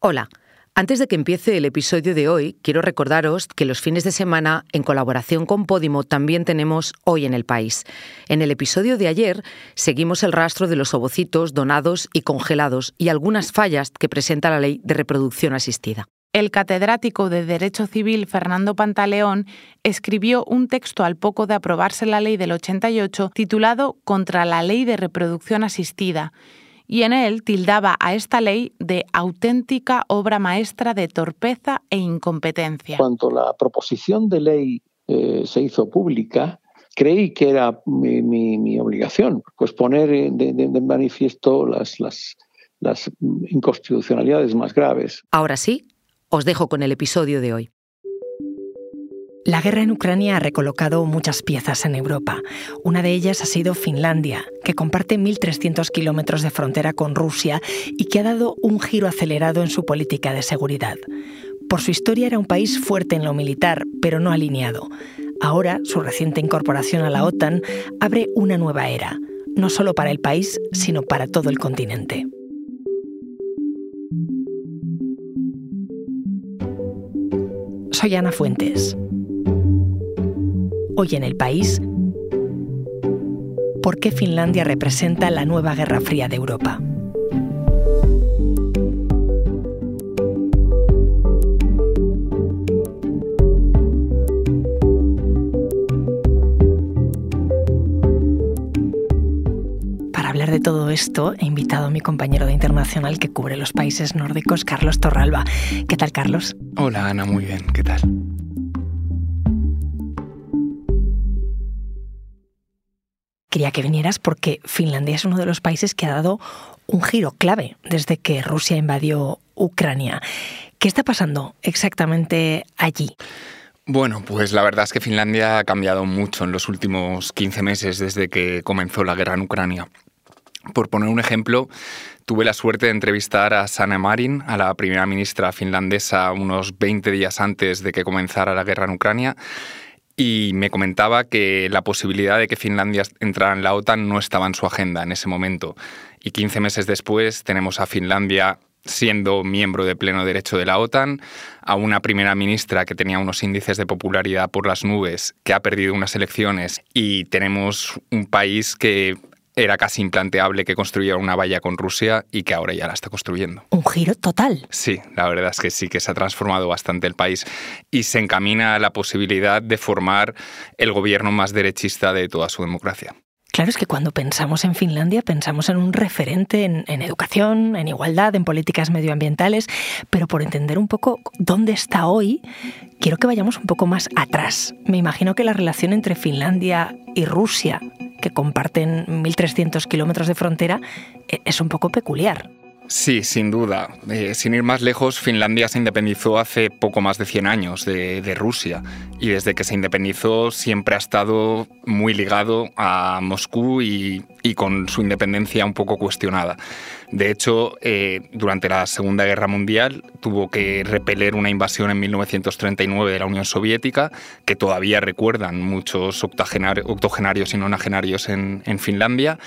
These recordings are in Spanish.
Hola. Antes de que empiece el episodio de hoy, quiero recordaros que los fines de semana, en colaboración con Podimo, también tenemos Hoy en el País. En el episodio de ayer seguimos el rastro de los ovocitos donados y congelados y algunas fallas que presenta la ley de reproducción asistida. El catedrático de Derecho Civil Fernando Pantaleón escribió un texto al poco de aprobarse la ley del 88 titulado Contra la ley de reproducción asistida y en él tildaba a esta ley de auténtica obra maestra de torpeza e incompetencia. Cuando la proposición de ley eh, se hizo pública, creí que era mi, obligación pues poner de, manifiesto las, las, las inconstitucionalidades más graves. Ahora sí, os dejo con el episodio de hoy. La guerra en Ucrania ha recolocado muchas piezas en Europa. Una de ellas ha sido Finlandia, que comparte 1.300 kilómetros de frontera con Rusia y que ha dado un giro acelerado en su política de seguridad. Por su historia era un país fuerte en lo militar, pero no alineado. Ahora, su reciente incorporación a la OTAN abre una nueva era, no solo para el país, sino para todo el continente. Soy Ana Fuentes hoy en el país, ¿por qué Finlandia representa la nueva Guerra Fría de Europa? Para hablar de todo esto, he invitado a mi compañero de internacional que cubre los países nórdicos, Carlos Torralba. ¿Qué tal, Carlos? Hola, Ana, muy bien. ¿Qué tal? Quería que vinieras porque Finlandia es uno de los países que ha dado un giro clave desde que Rusia invadió Ucrania. ¿Qué está pasando exactamente allí? Bueno, pues la verdad es que Finlandia ha cambiado mucho en los últimos 15 meses desde que comenzó la guerra en Ucrania. Por poner un ejemplo, tuve la suerte de entrevistar a Sanna Marin, a la primera ministra finlandesa, unos 20 días antes de que comenzara la guerra en Ucrania, y me comentaba que la posibilidad de que Finlandia entrara en la OTAN no estaba en su agenda en ese momento. Y 15 meses después tenemos a Finlandia siendo miembro de pleno derecho de la OTAN, a una primera ministra que tenía unos índices de popularidad por las nubes, que ha perdido unas elecciones, y tenemos un país que era casi implanteable que construyera una valla con Rusia y que ahora ya la está construyendo. Un giro total. Sí, la verdad es que sí, que se ha transformado bastante el país y se encamina a la posibilidad de formar el gobierno más derechista de toda su democracia. Claro, es que cuando pensamos en Finlandia pensamos en un referente en, en, educación, en igualdad, en políticas medioambientales, pero por entender un poco dónde está hoy, quiero que vayamos un poco más atrás. Me imagino que la relación entre Finlandia y Rusia que comparten 1.300 kilómetros de frontera, e, es un poco peculiar. Sí, sin duda. Eh, sin ir más lejos, Finlandia se independizó hace poco más de 100 años de, Rusia y desde que se independizó siempre ha estado muy ligado a Moscú y, con su independencia un poco cuestionada. De hecho, eh, durante la Segunda Guerra Mundial tuvo que repeler una invasión en 1939 de la Unión Soviética, que todavía recuerdan muchos octogenarios y nonagenarios en, en Finlandia,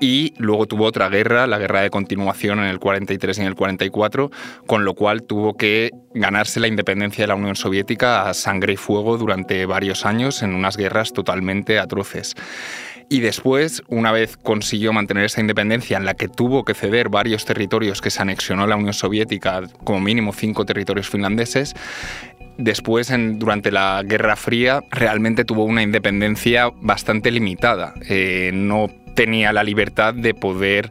y luego tuvo otra guerra, la guerra de continuación en el 43 y en el 44, con lo cual tuvo que ganarse la independencia de la Unión Soviética a sangre y fuego durante varios años en unas guerras totalmente atroces. Y después, una vez consiguió mantener esa independencia en la que tuvo que ceder varios territorios que se anexionó la Unión Soviética, como mínimo cinco territorios finlandeses, después, durante la Guerra Fría, realmente tuvo una independencia bastante limitada. Eh, no tenía la libertad de poder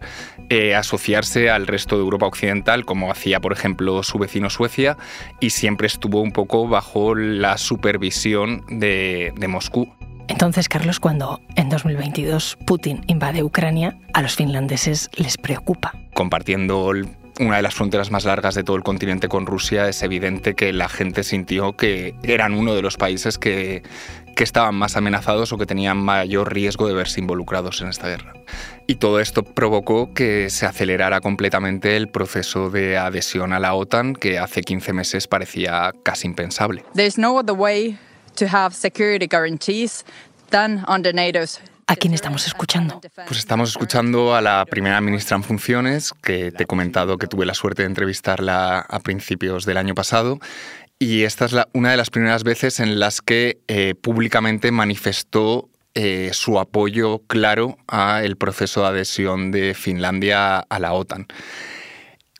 eh, asociarse al resto de Europa Occidental, como hacía, por ejemplo, su vecino Suecia, y siempre estuvo un poco bajo la supervisión de Moscú. Entonces, Carlos, cuando en 2022 Putin invade Ucrania, a los finlandeses les preocupa. Compartiendo una de las fronteras más largas de todo el continente con Rusia, es evidente que la gente sintió que eran uno de los países que, que estaban más amenazados o que tenían mayor riesgo de verse involucrados en esta guerra. Y todo esto provocó que se acelerara completamente el proceso de adhesión a la OTAN, que hace 15 meses parecía casi impensable. There's no other way to have security guarantees than under NATO's ¿A quién estamos escuchando? Pues estamos escuchando a la primera ministra en funciones, que te he comentado que tuve la suerte de entrevistarla a principios del año pasado. Y esta es una de las primeras veces en las que eh, públicamente manifestó eh, su apoyo claro al proceso de adhesión de Finlandia a la OTAN.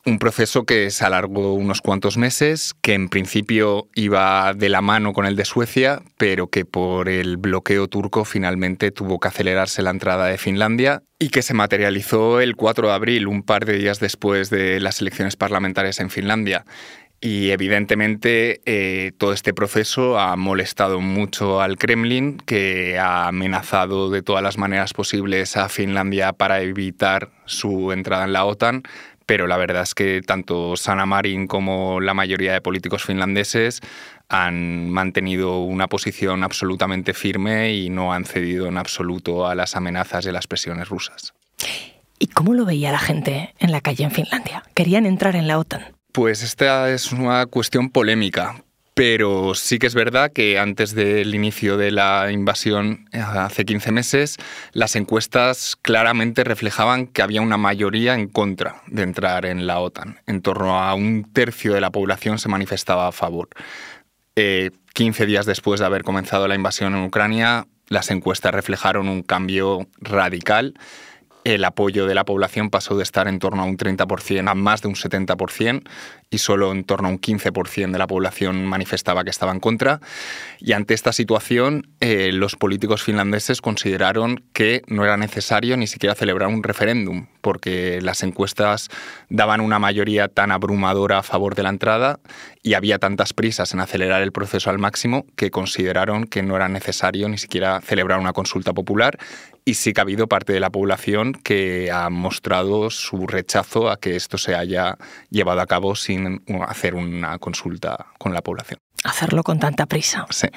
Un proceso que se alargó unos cuantos meses, que en principio iba de la mano con el de Suecia, pero que por el bloqueo turco finalmente tuvo que acelerarse la entrada de Finlandia y que se materializó el 4 de abril, un par de días después de las elecciones parlamentarias en Finlandia. Y evidentemente eh, todo este proceso ha molestado mucho al Kremlin, que ha amenazado de todas las maneras posibles a Finlandia para evitar su entrada en la OTAN, pero la verdad es que tanto Sanna Marin como la mayoría de políticos finlandeses han mantenido una posición absolutamente firme y no han cedido en absoluto a las amenazas y las presiones rusas. ¿Y cómo lo veía la gente en la calle en Finlandia? ¿Querían entrar en la OTAN? Pues esta es una cuestión polémica, pero sí que es verdad que antes del inicio de la invasión, eh, hace 15 meses, las encuestas claramente reflejaban que había una mayoría en contra de entrar en la OTAN. En torno a un tercio de la población se manifestaba a favor. 15 eh, días después de haber comenzado la invasión en Ucrania, las encuestas reflejaron un cambio radical el apoyo de la población pasó de estar en torno a un 30% a más de un 70% y solo en torno a un 15% de la población manifestaba que estaba en contra. Y ante esta situación, eh, los políticos finlandeses consideraron que no era necesario ni siquiera celebrar un referéndum, porque las encuestas daban una mayoría tan abrumadora a favor de la entrada y había tantas prisas en acelerar el proceso al máximo que consideraron que no era necesario ni siquiera celebrar una consulta popular y sí que ha habido parte de la población que ha mostrado su rechazo a que esto se haya llevado a cabo sin hacer una consulta con la población. Hacerlo con tanta prisa. Sí.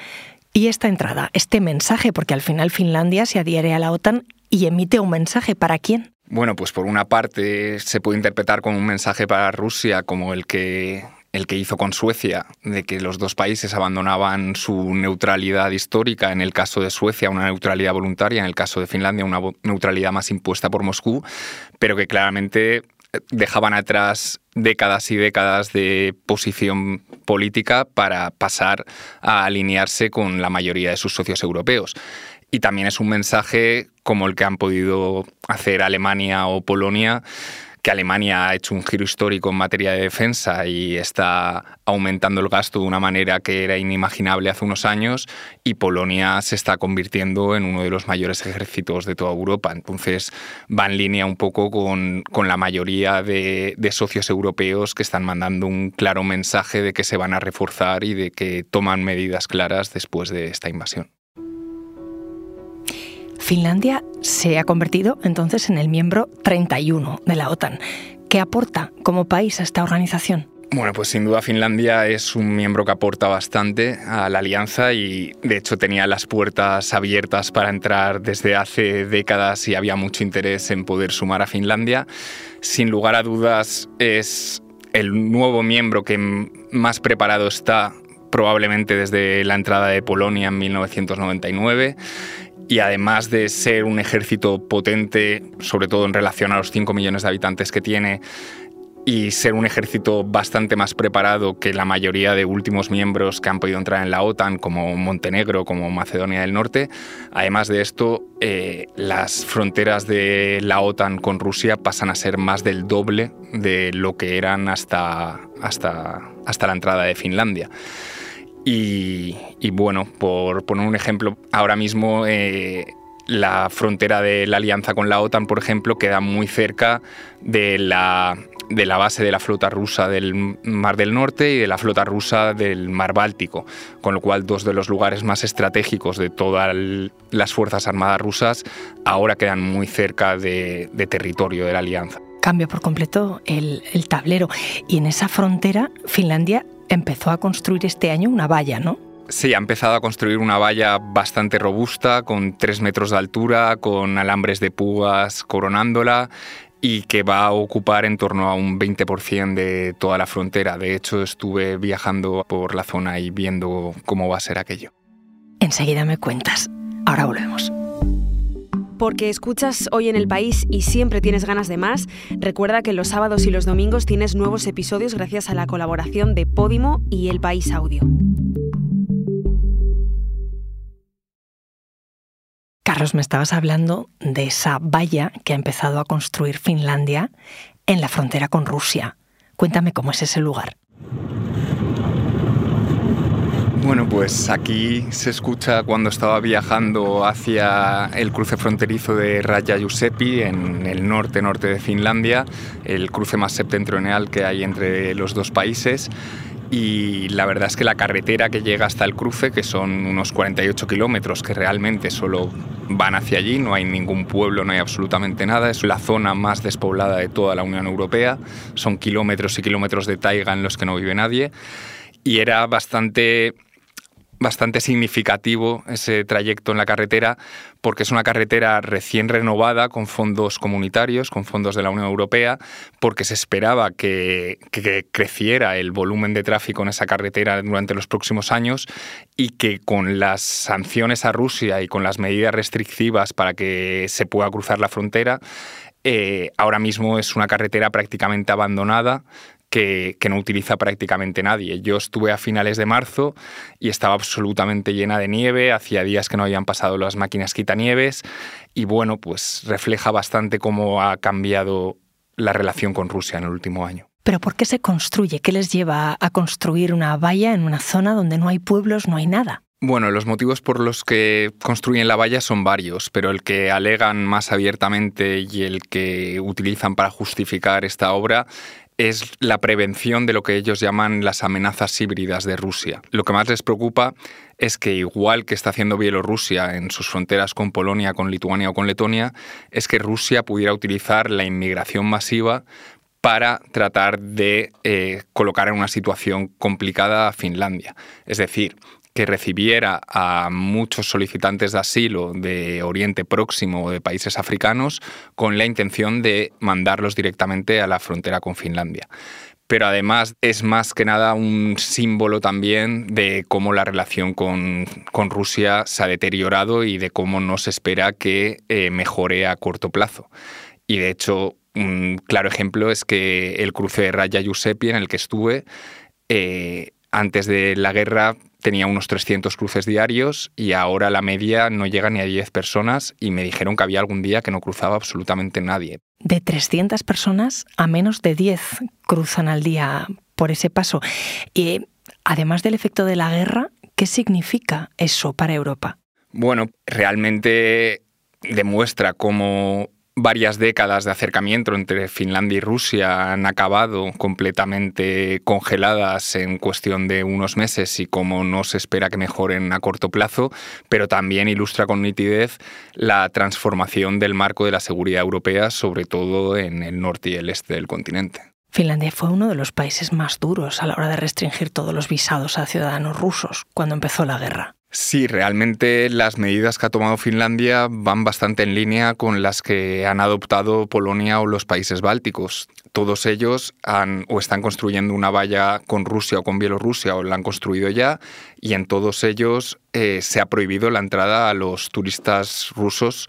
Y esta entrada, este mensaje, porque al final Finlandia se adhiere a la OTAN y emite un mensaje para quién? Bueno, pues por una parte se puede interpretar como un mensaje para Rusia, como el que el que hizo con Suecia, de que los dos países abandonaban su neutralidad histórica, en el caso de Suecia una neutralidad voluntaria, en el caso de Finlandia una neutralidad más impuesta por Moscú, pero que claramente dejaban atrás décadas y décadas de posición política para pasar a alinearse con la mayoría de sus socios europeos. Y también es un mensaje como el que han podido hacer Alemania o Polonia, que Alemania ha hecho un giro histórico en materia de defensa y está aumentando el gasto de una manera que era inimaginable hace unos años y Polonia se está convirtiendo en uno de los mayores ejércitos de toda Europa. Entonces va en línea un poco con, la mayoría de, de socios europeos que están mandando un claro mensaje de que se van a reforzar y de que toman medidas claras después de esta invasión. Finlandia se ha convertido entonces en el miembro 31 de la OTAN. ¿Qué aporta como país a esta organización? Bueno, pues sin duda Finlandia es un miembro que aporta bastante a la alianza y de hecho tenía las puertas abiertas para entrar desde hace décadas y había mucho interés en poder sumar a Finlandia. Sin lugar a dudas es el nuevo miembro que más preparado está probablemente desde la entrada de Polonia en 1999 y además de ser un ejército potente, sobre todo en relación a los 5 millones de habitantes que tiene, y ser un ejército bastante más preparado que la mayoría de últimos miembros que han podido entrar en la OTAN, como Montenegro, como Macedonia del Norte. Además de esto, eh, las fronteras de la OTAN con Rusia pasan a ser más del doble de lo que eran hasta, hasta, hasta la entrada de Finlandia. Y, bueno, por poner un ejemplo, ahora mismo eh, la frontera de la alianza con la OTAN, por ejemplo, queda muy cerca de la, de la base de la flota rusa del Mar del Norte y de la flota rusa del Mar Báltico, con lo cual dos de los lugares más estratégicos de todas las Fuerzas Armadas rusas ahora quedan muy cerca de, territorio de la alianza. Cambia por completo el, el tablero. Y en esa frontera, Finlandia empezó a construir este año una valla, ¿no? Sí, ha empezado a construir una valla bastante robusta, con tres metros de altura, con alambres de púas coronándola y que va a ocupar en torno a un 20% de toda la frontera. De hecho, estuve viajando por la zona y viendo cómo va a ser aquello. Enseguida me cuentas. Ahora volvemos. Porque escuchas hoy en el país y siempre tienes ganas de más, recuerda que los sábados y los domingos tienes nuevos episodios gracias a la colaboración de Podimo y El País Audio. Carlos, me estabas hablando de esa valla que ha empezado a construir Finlandia en la frontera con Rusia. Cuéntame cómo es ese lugar. Pues aquí se escucha cuando estaba viajando hacia el cruce fronterizo de Raja Giuseppi en el norte-norte de Finlandia, el cruce más septentrional que hay entre los dos países. Y la verdad es que la carretera que llega hasta el cruce, que son unos 48 kilómetros, que realmente solo van hacia allí, no hay ningún pueblo, no hay absolutamente nada, es la zona más despoblada de toda la Unión Europea, son kilómetros y kilómetros de taiga en los que no vive nadie y era bastante bastante significativo ese trayecto en la carretera porque es una carretera recién renovada con fondos comunitarios, con fondos de la Unión Europea, porque se esperaba que, creciera el volumen de tráfico en esa carretera durante los próximos años y que con las sanciones a Rusia y con las medidas restrictivas para que se pueda cruzar la frontera, eh, ahora mismo es una carretera prácticamente abandonada que, no utiliza prácticamente nadie. Yo estuve a finales de marzo y estaba absolutamente llena de nieve, hacía días que no habían pasado las máquinas quitanieves y bueno, pues refleja bastante cómo ha cambiado la relación con Rusia en el último año. ¿Pero por qué se construye? ¿Qué les lleva a construir una valla en una zona donde no hay pueblos, no hay nada? Bueno, los motivos por los que construyen la valla son varios, pero el que alegan más abiertamente y el que utilizan para justificar esta obra es la prevención de lo que ellos llaman las amenazas híbridas de Rusia. Lo que más les preocupa es que igual que está haciendo Bielorrusia en sus fronteras con Polonia, con Lituania o con Letonia, es que Rusia pudiera utilizar la inmigración masiva para tratar de eh, colocar en una situación complicada a Finlandia. Es decir, que recibiera a muchos solicitantes de asilo de Oriente Próximo o de países africanos con la intención de mandarlos directamente a la frontera con Finlandia pero además es más que nada un símbolo también de cómo la relación con, Rusia se ha deteriorado y de cómo no se espera que eh, mejore a corto plazo. Y de hecho, un claro ejemplo es que el cruce de Raya Giuseppe en el que estuve, eh, antes de la guerra tenía unos 300 cruces diarios y ahora la media no llega ni a 10 personas y me dijeron que había algún día que no cruzaba absolutamente nadie. De 300 personas a menos de 10 cruzan al día por ese paso. Y además del efecto de la guerra, ¿qué significa eso para Europa? Bueno, realmente demuestra cómo varias décadas de acercamiento entre Finlandia y Rusia han acabado completamente congeladas en cuestión de unos meses y como no se espera que mejoren a corto plazo, pero también ilustra con nitidez la transformación del marco de la seguridad europea, sobre todo en el norte y el este del continente. Finlandia fue uno de los países más duros a la hora de restringir todos los visados a ciudadanos rusos cuando empezó la guerra. Sí, realmente las medidas que ha tomado Finlandia van bastante en línea con las que han adoptado Polonia o los países bálticos. Todos ellos han o están construyendo una valla con Rusia o con Bielorrusia o la han construido ya y en todos ellos eh, se ha prohibido la entrada a los turistas rusos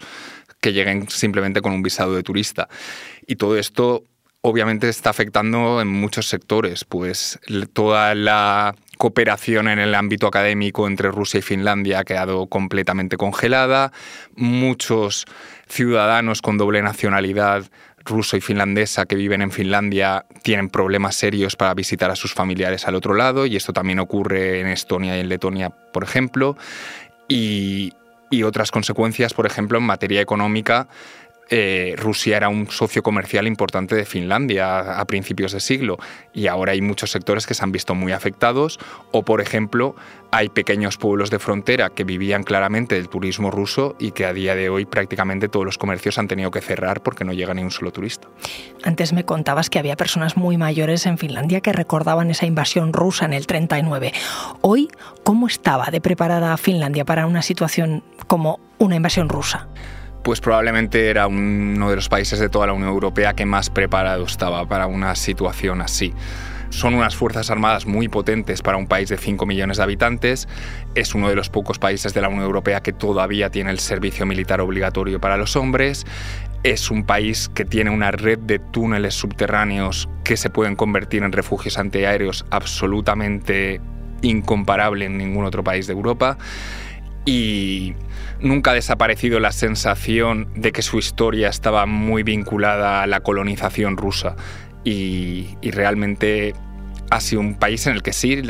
que lleguen simplemente con un visado de turista. Y todo esto obviamente está afectando en muchos sectores, pues toda la cooperación en el ámbito académico entre Rusia y Finlandia ha quedado completamente congelada, muchos ciudadanos con doble nacionalidad ruso y finlandesa que viven en Finlandia tienen problemas serios para visitar a sus familiares al otro lado y esto también ocurre en Estonia y en Letonia, por ejemplo. Y, y otras consecuencias, por ejemplo, en materia económica, eh, Rusia era un socio comercial importante de Finlandia a, principios de siglo y ahora hay muchos sectores que se han visto muy afectados o, por ejemplo, hay pequeños pueblos de frontera que vivían claramente del turismo ruso y que a día de hoy prácticamente todos los comercios han tenido que cerrar porque no llega ni un solo turista. Antes me contabas que había personas muy mayores en Finlandia que recordaban esa invasión rusa en el 39. Hoy, ¿cómo estaba de preparada Finlandia para una situación como una invasión rusa? Pues probablemente era uno de los países de toda la Unión Europea que más preparado estaba para una situación así. Son unas fuerzas armadas muy potentes para un país de 5 millones de habitantes. Es uno de los pocos países de la Unión Europea que todavía tiene el servicio militar obligatorio para los hombres. Es un país que tiene una red de túneles subterráneos que se pueden convertir en refugios antiaéreos absolutamente incomparable en ningún otro país de Europa. Y nunca ha desaparecido la sensación de que su historia estaba muy vinculada a la colonización rusa y, realmente ha sido un país en el que sí,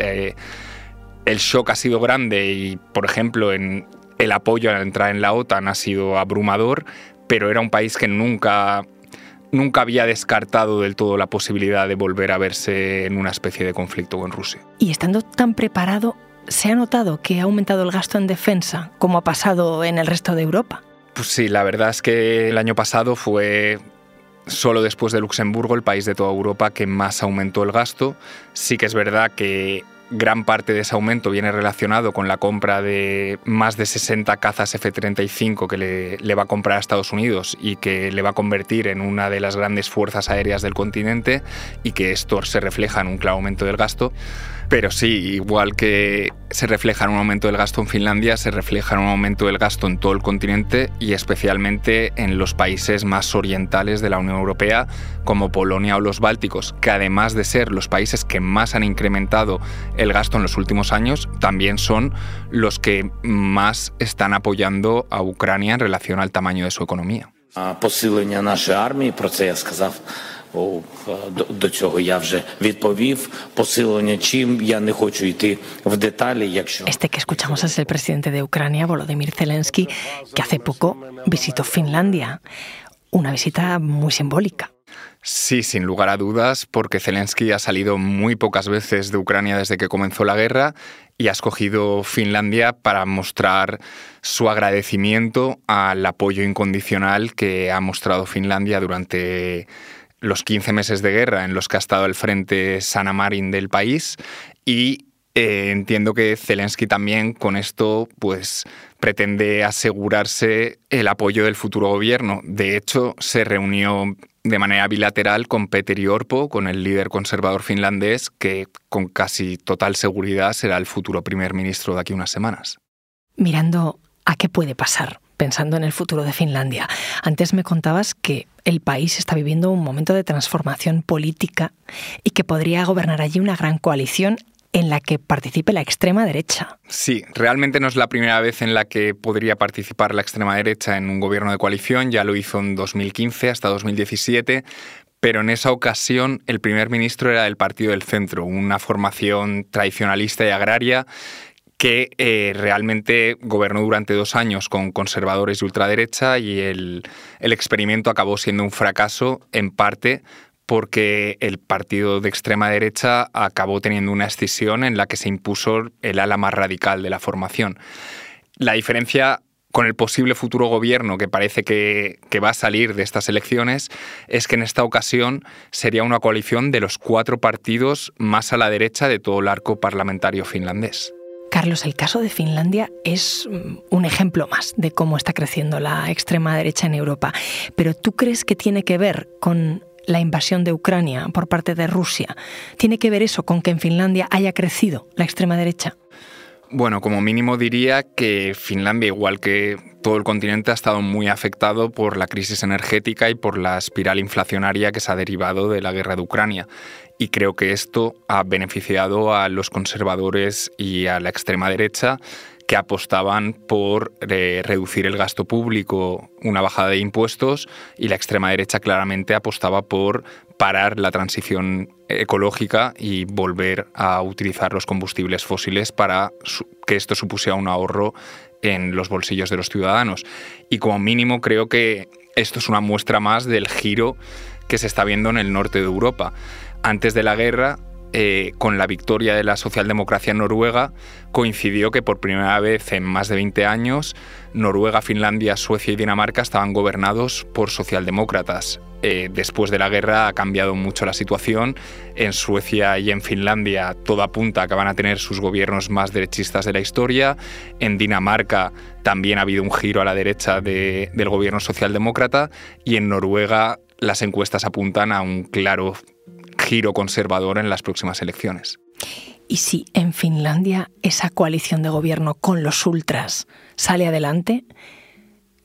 el shock ha sido grande y, por ejemplo, en el apoyo a la entrada en la OTAN ha sido abrumador, pero era un país que nunca, nunca había descartado del todo la posibilidad de volver a verse en una especie de conflicto con Rusia. Y estando tan preparado, ¿se ha notado que ha aumentado el gasto en defensa, como ha pasado en el resto de Europa? Pues sí, la verdad es que el año pasado fue solo después de Luxemburgo el país de toda Europa que más aumentó el gasto. Sí que es verdad que gran parte de ese aumento viene relacionado con la compra de más de 60 cazas F-35 que le, va a comprar a Estados Unidos y que le va a convertir en una de las grandes fuerzas aéreas del continente y que esto se refleja en un claro aumento del gasto. Pero sí, igual que se refleja en un aumento del gasto en Finlandia, se refleja en un aumento del gasto en todo el continente y especialmente en los países más orientales de la Unión Europea, como Polonia o los Bálticos, que además de ser los países que más han incrementado el gasto en los últimos años, también son los que más están apoyando a Ucrania en relación al tamaño de su economía. Este que escuchamos es el presidente de Ucrania, Volodymyr Zelensky, que hace poco visitó Finlandia. Una visita muy simbólica. Sí, sin lugar a dudas, porque Zelensky ha salido muy pocas veces de Ucrania desde que comenzó la guerra y ha escogido Finlandia para mostrar su agradecimiento al apoyo incondicional que ha mostrado Finlandia durante los 15 meses de guerra en los que ha estado al frente Sana Marin del país y eh, entiendo que Zelensky también con esto pues pretende asegurarse el apoyo del futuro gobierno. De hecho, se reunió de manera bilateral con Petteri Orpo, con el líder conservador finlandés, que con casi total seguridad será el futuro primer ministro de aquí unas semanas. Mirando a qué puede pasar pensando en el futuro de Finlandia. Antes me contabas que el país está viviendo un momento de transformación política y que podría gobernar allí una gran coalición en la que participe la extrema derecha. Sí, realmente no es la primera vez en la que podría participar la extrema derecha en un gobierno de coalición, ya lo hizo en 2015 hasta 2017, pero en esa ocasión el primer ministro era del Partido del Centro, una formación tradicionalista y agraria que eh, realmente gobernó durante dos años con conservadores y ultraderecha y el, experimento acabó siendo un fracaso en parte porque el partido de extrema derecha acabó teniendo una escisión en la que se impuso el ala más radical de la formación. La diferencia con el posible futuro gobierno que parece que, que, va a salir de estas elecciones es que en esta ocasión sería una coalición de los cuatro partidos más a la derecha de todo el arco parlamentario finlandés. Carlos, el caso de Finlandia es mm, un ejemplo más de cómo está creciendo la extrema derecha en Europa. Pero ¿tú crees que tiene que ver con la invasión de Ucrania por parte de Rusia? ¿Tiene que ver eso con que en Finlandia haya crecido la extrema derecha? Bueno, como mínimo diría que Finlandia, igual que todo el continente, ha estado muy afectado por la crisis energética y por la espiral inflacionaria que se ha derivado de la guerra de Ucrania y creo que esto ha beneficiado a los conservadores y a la extrema derecha que apostaban por eh, reducir el gasto público, una bajada de impuestos, y la extrema derecha claramente apostaba por parar la transición ecológica y volver a utilizar los combustibles fósiles para que esto supusiera un ahorro en los bolsillos de los ciudadanos. Y como mínimo creo que esto es una muestra más del giro que se está viendo en el norte de Europa antes de la guerra, eh, con la victoria de la socialdemocracia noruega, coincidió que por primera vez en más de 20 años, Noruega, Finlandia, Suecia y Dinamarca estaban gobernados por socialdemócratas. Eh, después de la guerra ha cambiado mucho la situación. En Suecia y en Finlandia todo apunta a que van a tener sus gobiernos más derechistas de la historia. En Dinamarca también ha habido un giro a la derecha del gobierno socialdemócrata. Y en Noruega las encuestas apuntan a un claro giro conservador en las próximas elecciones. ¿Y si en Finlandia esa coalición de gobierno con los ultras sale adelante?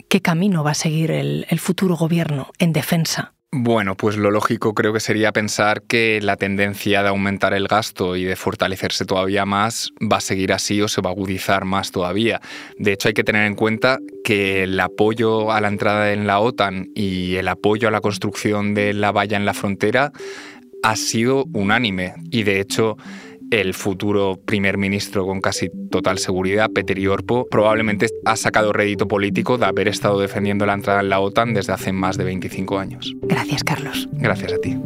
¿Qué camino va a seguir el, el futuro gobierno en defensa? Bueno, pues lo lógico creo que sería pensar que la tendencia de aumentar el gasto y de fortalecerse todavía más va a seguir así o se va a agudizar más todavía. De hecho, hay que tener en cuenta que el apoyo a la entrada en la OTAN y el apoyo a la construcción de la valla en la frontera ha sido unánime y de hecho el futuro primer ministro con casi total seguridad, Peter Orpo, probablemente ha sacado rédito político de haber estado defendiendo la entrada en la OTAN desde hace más de 25 años. Gracias, Carlos. Gracias a ti.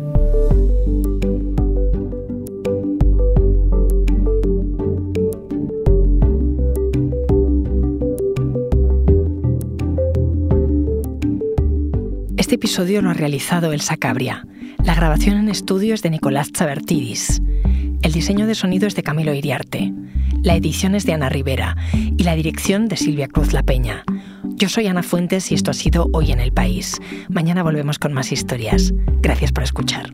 Este episodio lo ha realizado Elsa Cabria. La grabación en estudio es de Nicolás Chabertidis. El diseño de sonido es de Camilo Iriarte. La edición es de Ana Rivera y la dirección de Silvia Cruz La Peña. Yo soy Ana Fuentes y esto ha sido Hoy en el País. Mañana volvemos con más historias. Gracias por escuchar.